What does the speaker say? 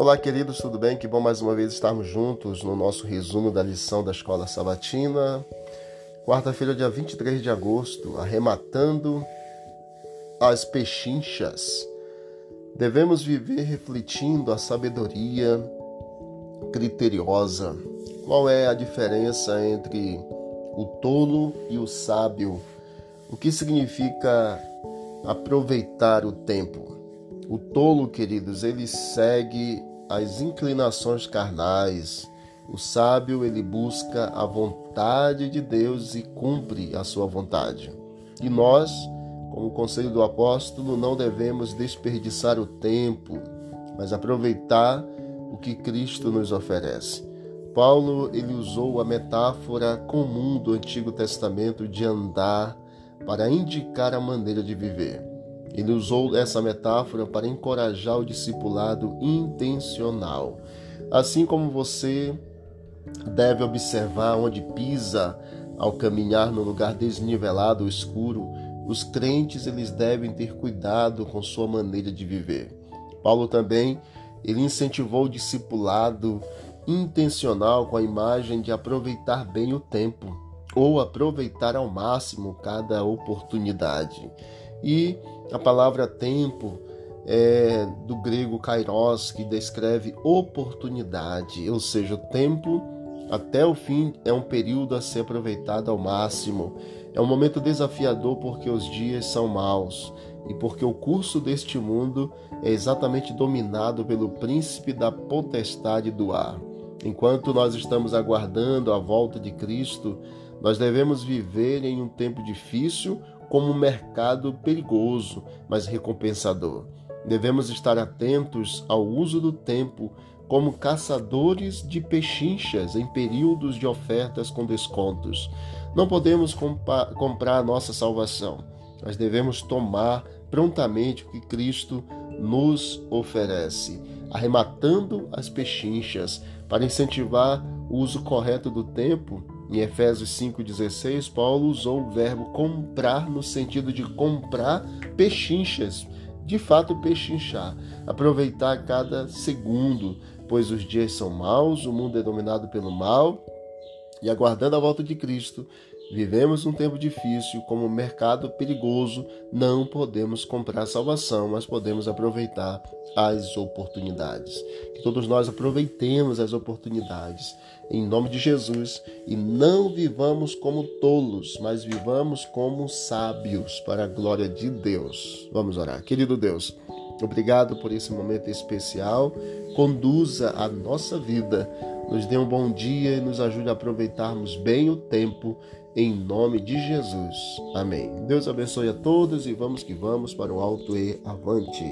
Olá, queridos, tudo bem? Que bom mais uma vez estarmos juntos no nosso resumo da lição da Escola Sabatina. Quarta-feira, dia 23 de agosto, arrematando as pechinchas. Devemos viver refletindo a sabedoria criteriosa. Qual é a diferença entre o tolo e o sábio? O que significa aproveitar o tempo? O tolo, queridos, ele segue as inclinações carnais. O sábio, ele busca a vontade de Deus e cumpre a sua vontade. E nós, como conselho do apóstolo, não devemos desperdiçar o tempo, mas aproveitar o que Cristo nos oferece. Paulo ele usou a metáfora comum do Antigo Testamento de andar para indicar a maneira de viver. Ele usou essa metáfora para encorajar o discipulado intencional. Assim como você deve observar onde pisa ao caminhar no lugar desnivelado ou escuro, os crentes eles devem ter cuidado com sua maneira de viver. Paulo também ele incentivou o discipulado intencional com a imagem de aproveitar bem o tempo ou aproveitar ao máximo cada oportunidade. E a palavra tempo é do grego kairos, que descreve oportunidade, ou seja, o tempo até o fim é um período a ser aproveitado ao máximo. É um momento desafiador porque os dias são maus e porque o curso deste mundo é exatamente dominado pelo príncipe da potestade do ar. Enquanto nós estamos aguardando a volta de Cristo, nós devemos viver em um tempo difícil como um mercado perigoso, mas recompensador. Devemos estar atentos ao uso do tempo como caçadores de pechinchas em períodos de ofertas com descontos. Não podemos comprar a nossa salvação, mas devemos tomar prontamente o que Cristo nos oferece, arrematando as pechinchas para incentivar o uso correto do tempo em Efésios 5,16, Paulo usou o verbo comprar no sentido de comprar pechinchas, de fato pechinchar, aproveitar cada segundo, pois os dias são maus, o mundo é dominado pelo mal, e aguardando a volta de Cristo, Vivemos um tempo difícil, como um mercado perigoso, não podemos comprar salvação, mas podemos aproveitar as oportunidades. Que todos nós aproveitemos as oportunidades em nome de Jesus e não vivamos como tolos, mas vivamos como sábios para a glória de Deus. Vamos orar. Querido Deus, obrigado por esse momento especial. Conduza a nossa vida nos dê um bom dia e nos ajude a aproveitarmos bem o tempo, em nome de Jesus. Amém. Deus abençoe a todos e vamos que vamos para o alto e avante.